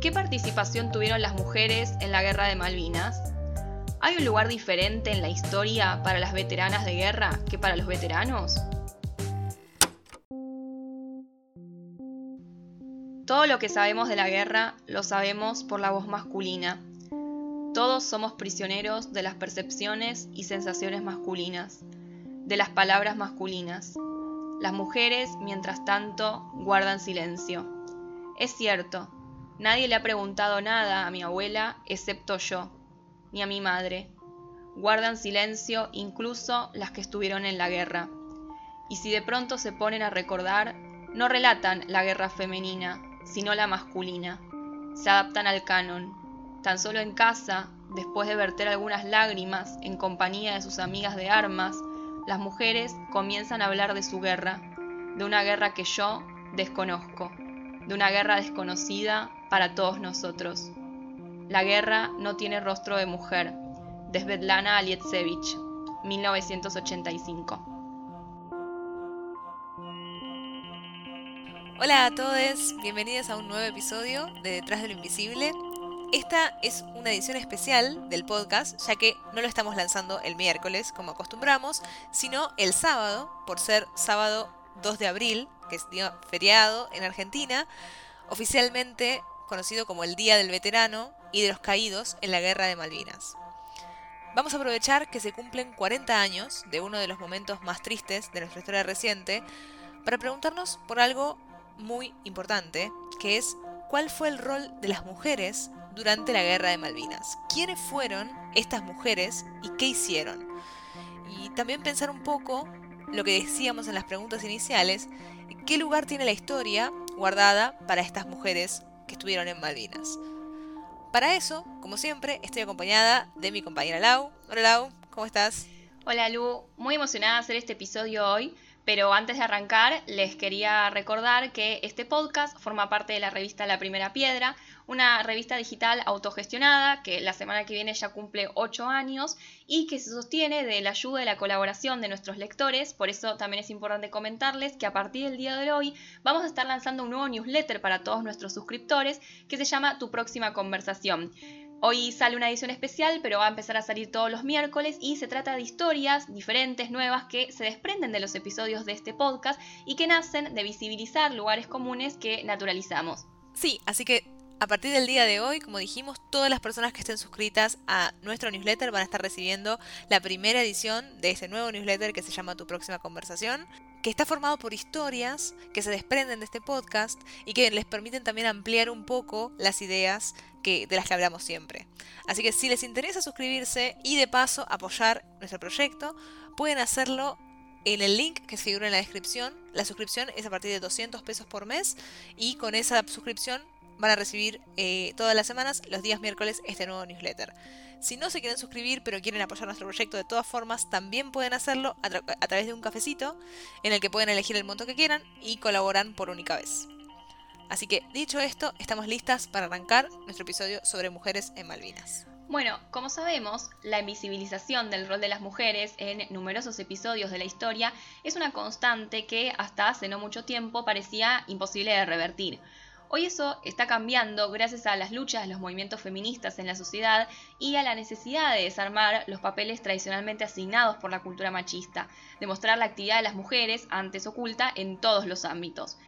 ¿Qué participación tuvieron las mujeres en la Guerra de Malvinas? ¿Hay un lugar diferente en la historia para las veteranas de guerra que para los veteranos? Todo lo que sabemos de la guerra lo sabemos por la voz masculina. Todos somos prisioneros de las percepciones y sensaciones masculinas, de las palabras masculinas. Las mujeres, mientras tanto, guardan silencio. Es cierto, Nadie le ha preguntado nada a mi abuela excepto yo, ni a mi madre. Guardan silencio incluso las que estuvieron en la guerra. Y si de pronto se ponen a recordar, no relatan la guerra femenina, sino la masculina. Se adaptan al canon. Tan solo en casa, después de verter algunas lágrimas en compañía de sus amigas de armas, las mujeres comienzan a hablar de su guerra, de una guerra que yo desconozco, de una guerra desconocida para todos nosotros. La guerra no tiene rostro de mujer, de Svetlana Alietsevich, 1985. Hola a todos, bienvenidos a un nuevo episodio de Detrás de lo Invisible. Esta es una edición especial del podcast, ya que no lo estamos lanzando el miércoles como acostumbramos, sino el sábado, por ser sábado 2 de abril, que es día feriado en Argentina, oficialmente conocido como el Día del Veterano y de los Caídos en la Guerra de Malvinas. Vamos a aprovechar que se cumplen 40 años de uno de los momentos más tristes de nuestra historia reciente para preguntarnos por algo muy importante, que es cuál fue el rol de las mujeres durante la Guerra de Malvinas. ¿Quiénes fueron estas mujeres y qué hicieron? Y también pensar un poco lo que decíamos en las preguntas iniciales, qué lugar tiene la historia guardada para estas mujeres que estuvieron en Malvinas. Para eso, como siempre, estoy acompañada de mi compañera Lau. Hola Lau, ¿cómo estás? Hola Lu, muy emocionada de hacer este episodio hoy pero antes de arrancar, les quería recordar que este podcast forma parte de la revista La Primera Piedra, una revista digital autogestionada que la semana que viene ya cumple 8 años y que se sostiene de la ayuda y la colaboración de nuestros lectores. Por eso también es importante comentarles que a partir del día de hoy vamos a estar lanzando un nuevo newsletter para todos nuestros suscriptores que se llama Tu próxima conversación. Hoy sale una edición especial, pero va a empezar a salir todos los miércoles y se trata de historias diferentes, nuevas, que se desprenden de los episodios de este podcast y que nacen de visibilizar lugares comunes que naturalizamos. Sí, así que a partir del día de hoy, como dijimos, todas las personas que estén suscritas a nuestro newsletter van a estar recibiendo la primera edición de ese nuevo newsletter que se llama Tu próxima conversación, que está formado por historias que se desprenden de este podcast y que les permiten también ampliar un poco las ideas que, de las que hablamos siempre. Así que si les interesa suscribirse y de paso apoyar nuestro proyecto, pueden hacerlo en el link que figura en la descripción. La suscripción es a partir de 200 pesos por mes y con esa suscripción van a recibir eh, todas las semanas, los días miércoles, este nuevo newsletter. Si no se quieren suscribir pero quieren apoyar nuestro proyecto de todas formas, también pueden hacerlo a, a través de un cafecito en el que pueden elegir el monto que quieran y colaboran por única vez. Así que, dicho esto, estamos listas para arrancar nuestro episodio sobre mujeres en Malvinas. Bueno, como sabemos, la invisibilización del rol de las mujeres en numerosos episodios de la historia es una constante que hasta hace no mucho tiempo parecía imposible de revertir. Hoy eso está cambiando gracias a las luchas de los movimientos feministas en la sociedad y a la necesidad de desarmar los papeles tradicionalmente asignados por la cultura machista, demostrar la actividad de las mujeres, antes oculta, en todos los ámbitos.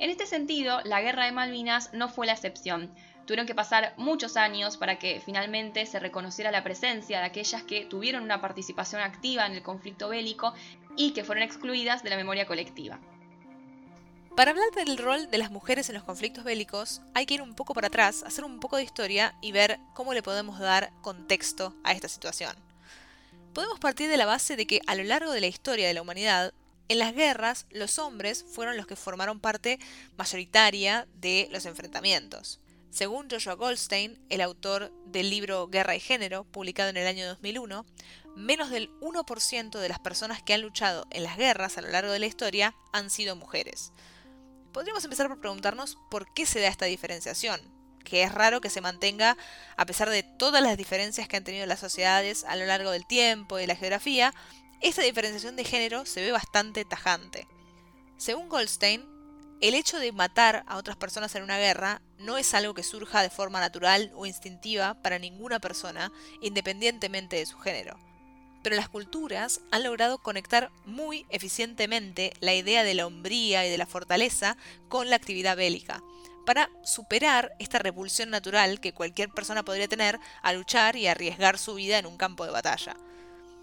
En este sentido, la Guerra de Malvinas no fue la excepción. Tuvieron que pasar muchos años para que finalmente se reconociera la presencia de aquellas que tuvieron una participación activa en el conflicto bélico y que fueron excluidas de la memoria colectiva. Para hablar del rol de las mujeres en los conflictos bélicos, hay que ir un poco para atrás, hacer un poco de historia y ver cómo le podemos dar contexto a esta situación. Podemos partir de la base de que a lo largo de la historia de la humanidad, en las guerras los hombres fueron los que formaron parte mayoritaria de los enfrentamientos. Según Joshua Goldstein, el autor del libro Guerra y Género, publicado en el año 2001, menos del 1% de las personas que han luchado en las guerras a lo largo de la historia han sido mujeres. Podríamos empezar por preguntarnos por qué se da esta diferenciación, que es raro que se mantenga a pesar de todas las diferencias que han tenido las sociedades a lo largo del tiempo y de la geografía, esta diferenciación de género se ve bastante tajante. Según Goldstein, el hecho de matar a otras personas en una guerra no es algo que surja de forma natural o instintiva para ninguna persona, independientemente de su género. Pero las culturas han logrado conectar muy eficientemente la idea de la hombría y de la fortaleza con la actividad bélica, para superar esta repulsión natural que cualquier persona podría tener a luchar y arriesgar su vida en un campo de batalla.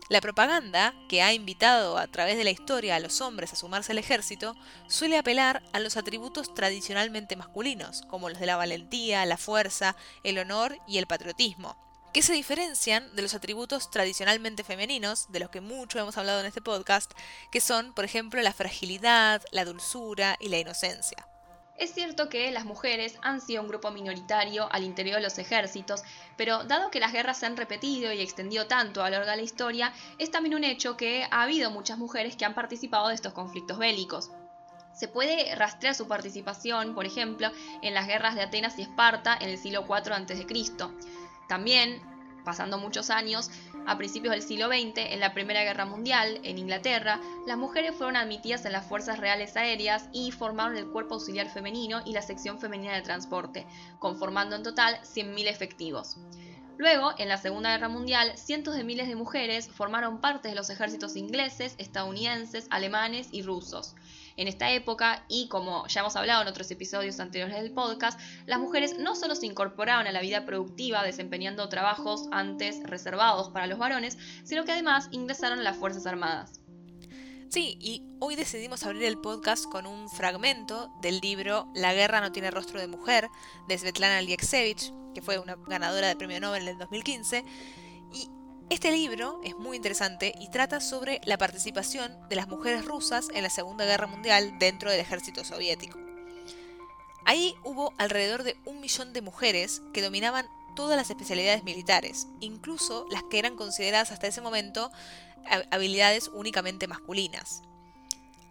La propaganda, que ha invitado a través de la historia a los hombres a sumarse al ejército, suele apelar a los atributos tradicionalmente masculinos, como los de la valentía, la fuerza, el honor y el patriotismo, que se diferencian de los atributos tradicionalmente femeninos, de los que mucho hemos hablado en este podcast, que son, por ejemplo, la fragilidad, la dulzura y la inocencia. Es cierto que las mujeres han sido un grupo minoritario al interior de los ejércitos, pero dado que las guerras se han repetido y extendido tanto a lo largo de la historia, es también un hecho que ha habido muchas mujeres que han participado de estos conflictos bélicos. Se puede rastrear su participación, por ejemplo, en las guerras de Atenas y Esparta en el siglo IV a.C. También pasando muchos años, a principios del siglo XX, en la Primera Guerra Mundial, en Inglaterra, las mujeres fueron admitidas en las Fuerzas Reales Aéreas y formaron el Cuerpo Auxiliar Femenino y la Sección Femenina de Transporte, conformando en total 100.000 efectivos. Luego, en la Segunda Guerra Mundial, cientos de miles de mujeres formaron parte de los ejércitos ingleses, estadounidenses, alemanes y rusos. En esta época, y como ya hemos hablado en otros episodios anteriores del podcast, las mujeres no solo se incorporaron a la vida productiva desempeñando trabajos antes reservados para los varones, sino que además ingresaron a las Fuerzas Armadas. Sí, y hoy decidimos abrir el podcast con un fragmento del libro La guerra no tiene rostro de mujer de Svetlana Alieksevich, que fue una ganadora del premio Nobel en el 2015, y este libro es muy interesante y trata sobre la participación de las mujeres rusas en la Segunda Guerra Mundial dentro del ejército soviético. Ahí hubo alrededor de un millón de mujeres que dominaban todas las especialidades militares, incluso las que eran consideradas hasta ese momento habilidades únicamente masculinas.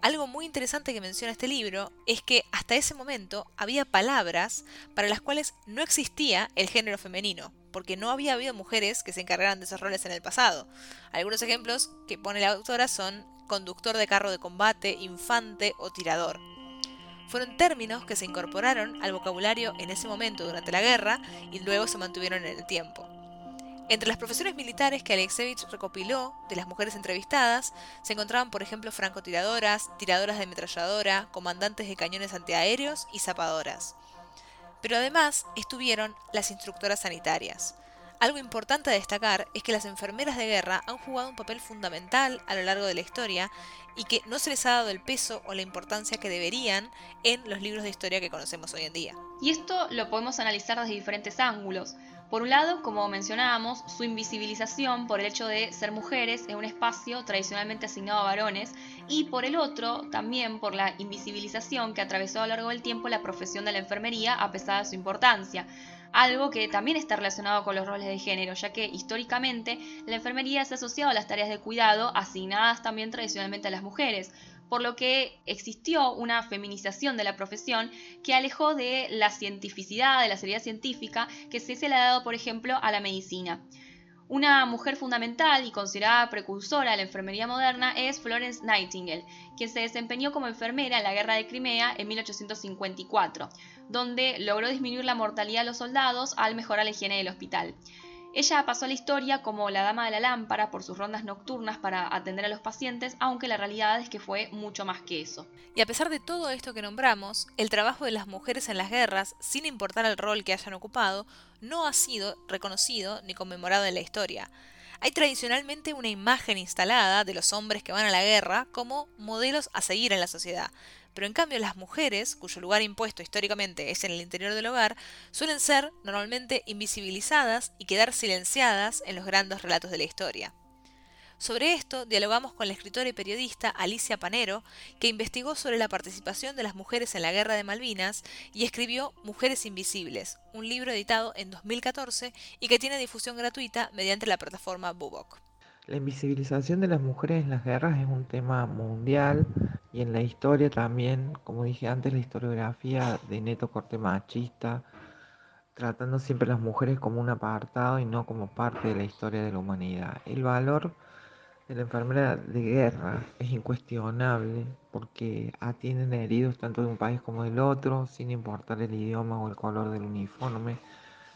Algo muy interesante que menciona este libro es que hasta ese momento había palabras para las cuales no existía el género femenino, porque no había habido mujeres que se encargaran de esos roles en el pasado. Algunos ejemplos que pone la autora son conductor de carro de combate, infante o tirador. Fueron términos que se incorporaron al vocabulario en ese momento durante la guerra y luego se mantuvieron en el tiempo. Entre las profesiones militares que Alexevich recopiló de las mujeres entrevistadas se encontraban, por ejemplo, francotiradoras, tiradoras de ametralladora, comandantes de cañones antiaéreos y zapadoras. Pero además estuvieron las instructoras sanitarias. Algo importante a destacar es que las enfermeras de guerra han jugado un papel fundamental a lo largo de la historia y que no se les ha dado el peso o la importancia que deberían en los libros de historia que conocemos hoy en día. Y esto lo podemos analizar desde diferentes ángulos. Por un lado, como mencionábamos, su invisibilización por el hecho de ser mujeres en un espacio tradicionalmente asignado a varones y por el otro, también por la invisibilización que atravesó a lo largo del tiempo la profesión de la enfermería a pesar de su importancia. Algo que también está relacionado con los roles de género, ya que históricamente la enfermería se ha asociado a las tareas de cuidado asignadas también tradicionalmente a las mujeres, por lo que existió una feminización de la profesión que alejó de la cientificidad, de la seriedad científica que se, le ha dado, por ejemplo, a la medicina. Una mujer fundamental y considerada precursora de la enfermería moderna es Florence Nightingale, quien se desempeñó como enfermera en la Guerra de Crimea en 1854, donde logró disminuir la mortalidad de los soldados al mejorar la higiene del hospital. Ella pasó a la historia como la dama de la lámpara por sus rondas nocturnas para atender a los pacientes, aunque la realidad es que fue mucho más que eso. Y a pesar de todo esto que nombramos, el trabajo de las mujeres en las guerras, sin importar el rol que hayan ocupado, no ha sido reconocido ni conmemorado en la historia. Hay tradicionalmente una imagen instalada de los hombres que van a la guerra como modelos a seguir en la sociedad, pero en cambio las mujeres, cuyo lugar impuesto históricamente es en el interior del hogar, suelen ser normalmente invisibilizadas y quedar silenciadas en los grandes relatos de la historia. Sobre esto dialogamos con la escritora y periodista Alicia Panero, que investigó sobre la participación de las mujeres en la Guerra de Malvinas y escribió Mujeres Invisibles, un libro editado en 2014 y que tiene difusión gratuita mediante la plataforma Bubok. La invisibilización de las mujeres en las guerras es un tema mundial y en la historia también, como dije antes, la historiografía de neto corte machista, tratando siempre a las mujeres como un apartado y no como parte de la historia de la humanidad. El valor de la enfermera de guerra es incuestionable porque atienden heridos tanto de un país como del otro, sin importar el idioma o el color del uniforme.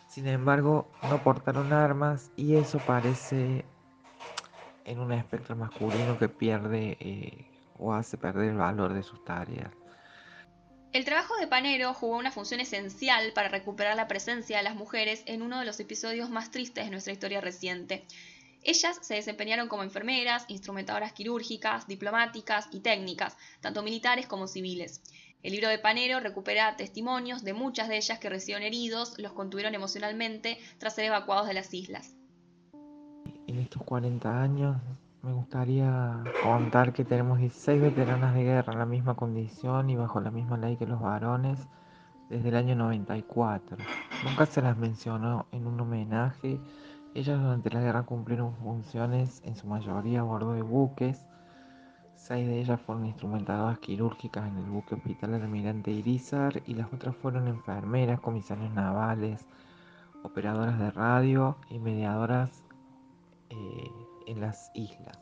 Sin embargo, no portaron armas y eso parece en un espectro masculino que pierde eh, o hace perder el valor de sus tareas. El trabajo de Panero jugó una función esencial para recuperar la presencia de las mujeres en uno de los episodios más tristes de nuestra historia reciente, ellas se desempeñaron como enfermeras, instrumentadoras quirúrgicas, diplomáticas y técnicas, tanto militares como civiles. El libro de Panero recupera testimonios de muchas de ellas que recibieron heridos, los contuvieron emocionalmente tras ser evacuados de las islas. En estos 40 años me gustaría contar que tenemos 16 veteranas de guerra en la misma condición y bajo la misma ley que los varones desde el año 94. Nunca se las mencionó en un homenaje ellas durante la guerra cumplieron funciones en su mayoría a bordo de buques. Seis de ellas fueron instrumentadoras quirúrgicas en el buque hospital Almirante Irizar y las otras fueron enfermeras, comisarios navales, operadoras de radio y mediadoras eh, en las islas.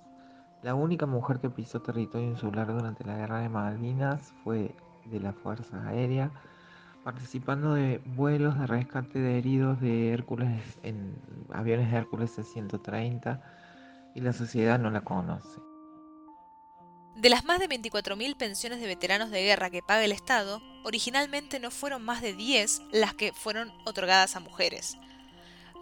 La única mujer que pisó territorio insular durante la guerra de Malvinas fue de la Fuerza Aérea participando de vuelos de rescate de heridos de Hércules en aviones de Hércules C-130 y la sociedad no la conoce. De las más de 24.000 pensiones de veteranos de guerra que paga el Estado, originalmente no fueron más de 10 las que fueron otorgadas a mujeres.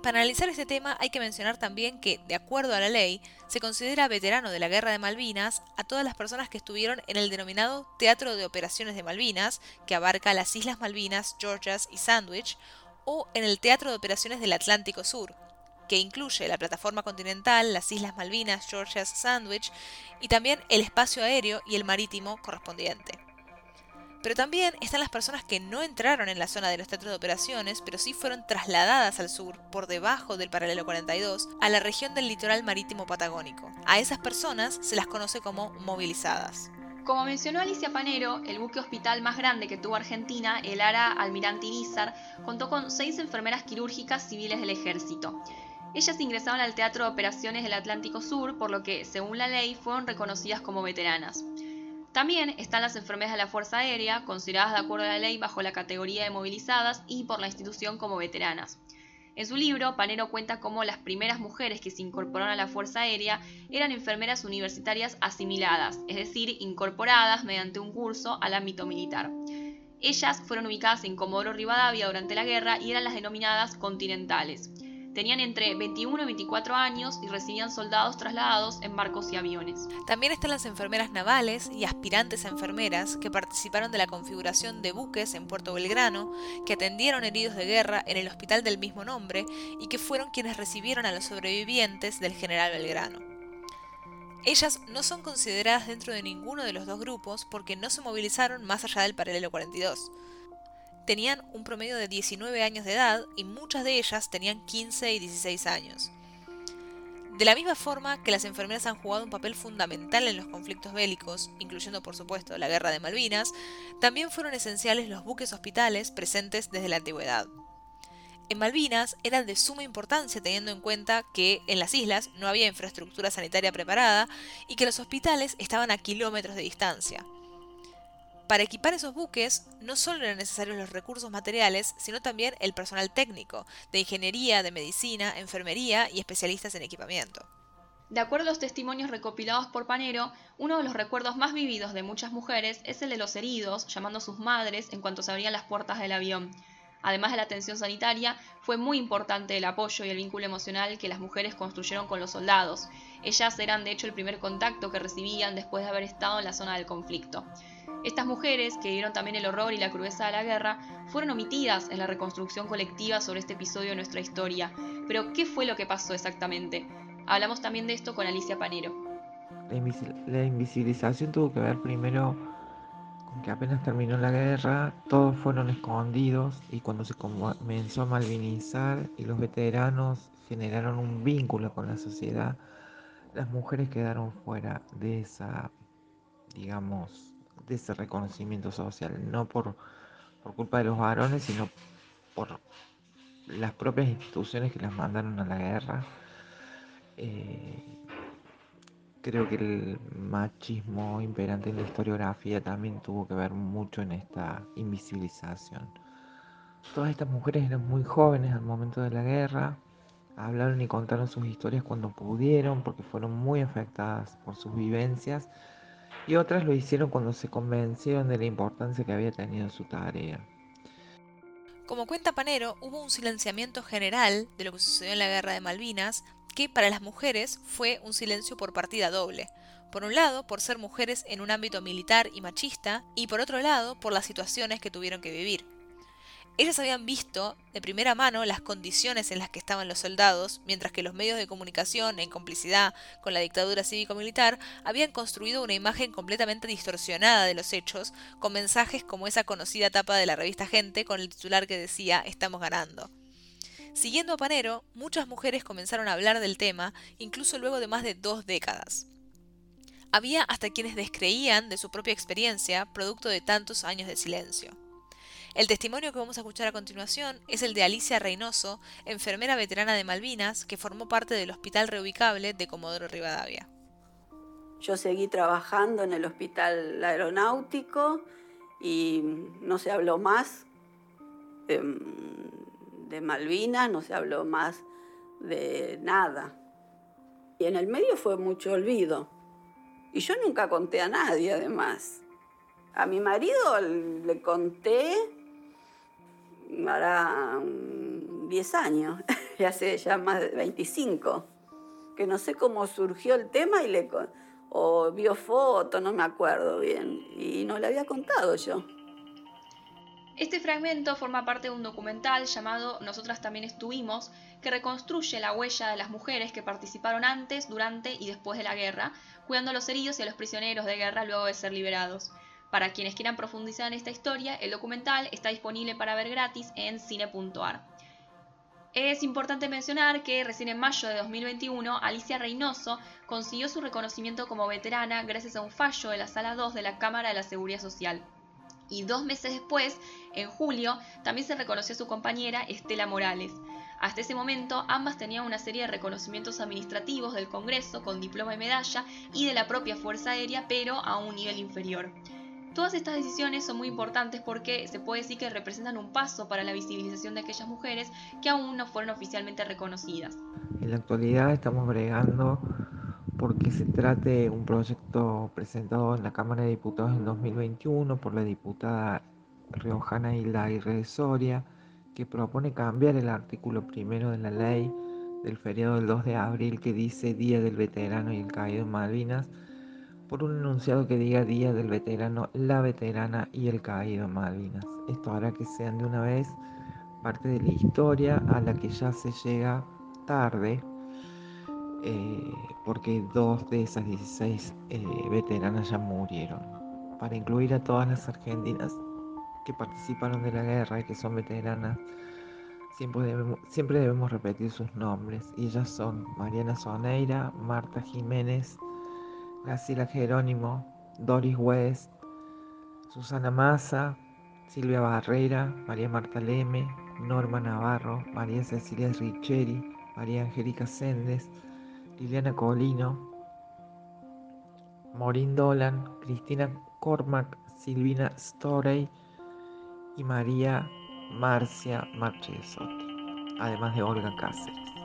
Para analizar este tema hay que mencionar también que, de acuerdo a la ley, se considera veterano de la Guerra de Malvinas a todas las personas que estuvieron en el denominado Teatro de Operaciones de Malvinas, que abarca las Islas Malvinas, Georgias y Sandwich, o en el Teatro de Operaciones del Atlántico Sur, que incluye la plataforma continental, las Islas Malvinas, Georgias, Sandwich, y también el espacio aéreo y el marítimo correspondiente. Pero también están las personas que no entraron en la zona de los teatros de operaciones, pero sí fueron trasladadas al sur, por debajo del paralelo 42, a la región del litoral marítimo patagónico. A esas personas se las conoce como movilizadas. Como mencionó Alicia Panero, el buque hospital más grande que tuvo Argentina, el ARA Almirante Irizar, contó con seis enfermeras quirúrgicas civiles del ejército. Ellas ingresaron al Teatro de Operaciones del Atlántico Sur, por lo que, según la ley, fueron reconocidas como veteranas. También están las enfermeras de la Fuerza Aérea, consideradas de acuerdo a la ley bajo la categoría de movilizadas y por la institución como veteranas. En su libro, Panero cuenta cómo las primeras mujeres que se incorporaron a la Fuerza Aérea eran enfermeras universitarias asimiladas, es decir, incorporadas mediante un curso al ámbito militar. Ellas fueron ubicadas en Comodoro Rivadavia durante la guerra y eran las denominadas continentales. Tenían entre 21 y 24 años y recibían soldados trasladados en barcos y aviones. También están las enfermeras navales y aspirantes a enfermeras que participaron de la configuración de buques en Puerto Belgrano, que atendieron heridos de guerra en el hospital del mismo nombre y que fueron quienes recibieron a los sobrevivientes del general Belgrano. Ellas no son consideradas dentro de ninguno de los dos grupos porque no se movilizaron más allá del paralelo 42 tenían un promedio de 19 años de edad y muchas de ellas tenían 15 y 16 años. De la misma forma que las enfermeras han jugado un papel fundamental en los conflictos bélicos, incluyendo por supuesto la guerra de Malvinas, también fueron esenciales los buques hospitales presentes desde la antigüedad. En Malvinas eran de suma importancia teniendo en cuenta que en las islas no había infraestructura sanitaria preparada y que los hospitales estaban a kilómetros de distancia. Para equipar esos buques no solo eran necesarios los recursos materiales, sino también el personal técnico, de ingeniería, de medicina, enfermería y especialistas en equipamiento. De acuerdo a los testimonios recopilados por Panero, uno de los recuerdos más vividos de muchas mujeres es el de los heridos, llamando a sus madres en cuanto se abrían las puertas del avión. Además de la atención sanitaria, fue muy importante el apoyo y el vínculo emocional que las mujeres construyeron con los soldados. Ellas eran de hecho el primer contacto que recibían después de haber estado en la zona del conflicto. Estas mujeres, que vieron también el horror y la crudeza de la guerra, fueron omitidas en la reconstrucción colectiva sobre este episodio de nuestra historia. Pero, ¿qué fue lo que pasó exactamente? Hablamos también de esto con Alicia Panero. La, invisibilización tuvo que ver primero con que apenas terminó la guerra, todos fueron escondidos y cuando se comenzó a malvinizar y los veteranos generaron un vínculo con la sociedad, las mujeres quedaron fuera de esa, digamos, de ese reconocimiento social, no por, por culpa de los varones, sino por las propias instituciones que las mandaron a la guerra. Eh, creo que el machismo imperante en la historiografía también tuvo que ver mucho en esta invisibilización. Todas estas mujeres eran muy jóvenes al momento de la guerra, hablaron y contaron sus historias cuando pudieron, porque fueron muy afectadas por sus vivencias, y otras lo hicieron cuando se convencieron de la importancia que había tenido su tarea. Como cuenta Panero, hubo un silenciamiento general de lo que sucedió en la Guerra de Malvinas, que para las mujeres fue un silencio por partida doble. Por un lado, por ser mujeres en un ámbito militar y machista, y por otro lado, por las situaciones que tuvieron que vivir. Ellas habían visto de primera mano las condiciones en las que estaban los soldados, mientras que los medios de comunicación, en complicidad con la dictadura cívico-militar, habían construido una imagen completamente distorsionada de los hechos, con mensajes como esa conocida tapa de la revista Gente con el titular que decía Estamos ganando. Siguiendo a Panero, muchas mujeres comenzaron a hablar del tema, incluso luego de más de dos décadas. Había hasta quienes descreían de su propia experiencia, producto de tantos años de silencio. El testimonio que vamos a escuchar a continuación es el de Alicia Reynoso, enfermera veterana de Malvinas, que formó parte del Hospital Reubicable de Comodoro Rivadavia. Yo seguí trabajando en el Hospital Aeronáutico y no se habló más de, de Malvinas, no se habló más de nada. Y en el medio fue mucho olvido. Y yo nunca conté a nadie, además. A mi marido le conté hará 10 años, ya hace ya más de 25, que no sé cómo surgió el tema y le o vio fotos, no me acuerdo bien, y no le había contado yo. Este fragmento forma parte de un documental llamado Nosotras también estuvimos, que reconstruye la huella de las mujeres que participaron antes, durante y después de la guerra, cuidando a los heridos y a los prisioneros de guerra luego de ser liberados. Para quienes quieran profundizar en esta historia, el documental está disponible para ver gratis en cine.ar. Es importante mencionar que recién en mayo de 2021 Alicia Reynoso consiguió su reconocimiento como veterana gracias a un fallo de la Sala 2 de la Cámara de la Seguridad Social. Y dos meses después, en julio, también se reconoció a su compañera Estela Morales. Hasta ese momento, ambas tenían una serie de reconocimientos administrativos del Congreso con diploma y medalla y de la propia Fuerza Aérea, pero a un nivel inferior. Todas estas decisiones son muy importantes porque se puede decir que representan un paso para la visibilización de aquellas mujeres que aún no fueron oficialmente reconocidas. En la actualidad estamos bregando porque se trate un proyecto presentado en la Cámara de Diputados en 2021 por la diputada riojana Hilda Aguirre Soria, que propone cambiar el artículo primero de la ley del feriado del 2 de abril que dice Día del Veterano y el Caído en Malvinas por un enunciado que diga Día del Veterano, la Veterana y el Caído Malvinas. Esto hará que sean de una vez parte de la historia a la que ya se llega tarde, eh, porque dos de esas 16 eh, veteranas ya murieron. Para incluir a todas las argentinas que participaron de la guerra y que son veteranas, siempre debemos, repetir sus nombres. Y ellas son Mariana Soneira, Marta Jiménez, Graciela Jerónimo, Doris West, Susana Massa, Silvia Barrera, María Marta Leme, Norma Navarro, María Cecilia Richeri, María Angélica Sendes, Liliana Colino, Morín Dolan, Cristina Cormac, Silvina Storey y María Marcia Marchesotti, además de Olga Cáceres.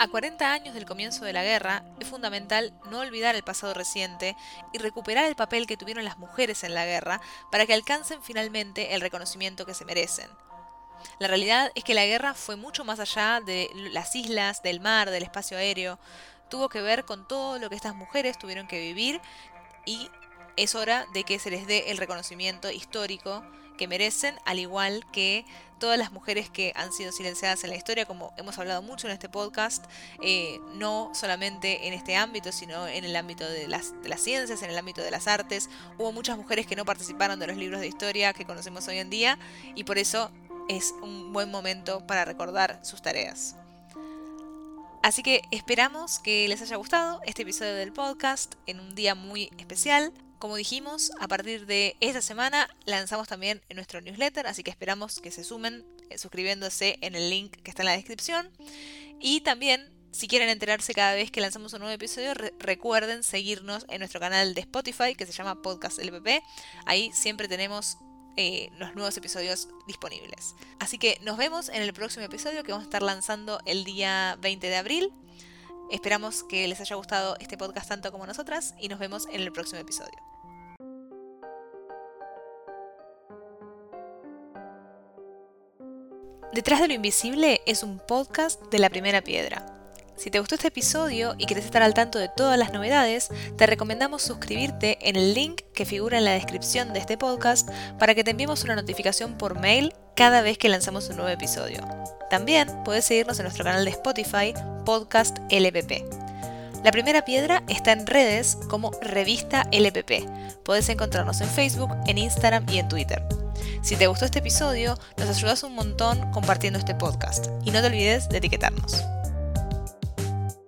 A 40 años del comienzo de la guerra, es fundamental no olvidar el pasado reciente y recuperar el papel que tuvieron las mujeres en la guerra para que alcancen finalmente el reconocimiento que se merecen. La realidad es que la guerra fue mucho más allá de las islas, del mar, del espacio aéreo. Tuvo que ver con todo lo que estas mujeres tuvieron que vivir y es hora de que se les dé el reconocimiento histórico que merecen, al igual que todas las mujeres que han sido silenciadas en la historia, como hemos hablado mucho en este podcast, eh, no solamente en este ámbito, sino en el ámbito de las, de las ciencias, en el ámbito de las artes. Hubo muchas mujeres que no participaron de los libros de historia que conocemos hoy en día y por eso es un buen momento para recordar sus tareas. Así que esperamos que les haya gustado este episodio del podcast en un día muy especial. Como dijimos, a partir de esta semana lanzamos también nuestro newsletter, así que esperamos que se sumen eh, suscribiéndose en el link que está en la descripción. Y también, si quieren enterarse cada vez que lanzamos un nuevo episodio, recuerden seguirnos en nuestro canal de Spotify que se llama Podcast LPP. Ahí siempre tenemos eh, los nuevos episodios disponibles. Así que nos vemos en el próximo episodio que vamos a estar lanzando el día 20 de abril. Esperamos que les haya gustado este podcast tanto como nosotras y nos vemos en el próximo episodio. Detrás de lo Invisible es un podcast de la primera piedra si te gustó este episodio y quieres estar al tanto de todas las novedades, te recomendamos suscribirte en el link que figura en la descripción de este podcast para que te enviemos una notificación por mail cada vez que lanzamos un nuevo episodio. También puedes seguirnos en nuestro canal de Spotify, Podcast LPP. La primera piedra está en redes como Revista LPP. Puedes encontrarnos en Facebook, en Instagram y en Twitter. Si te gustó este episodio, nos ayudas un montón compartiendo este podcast y no te olvides de etiquetarnos.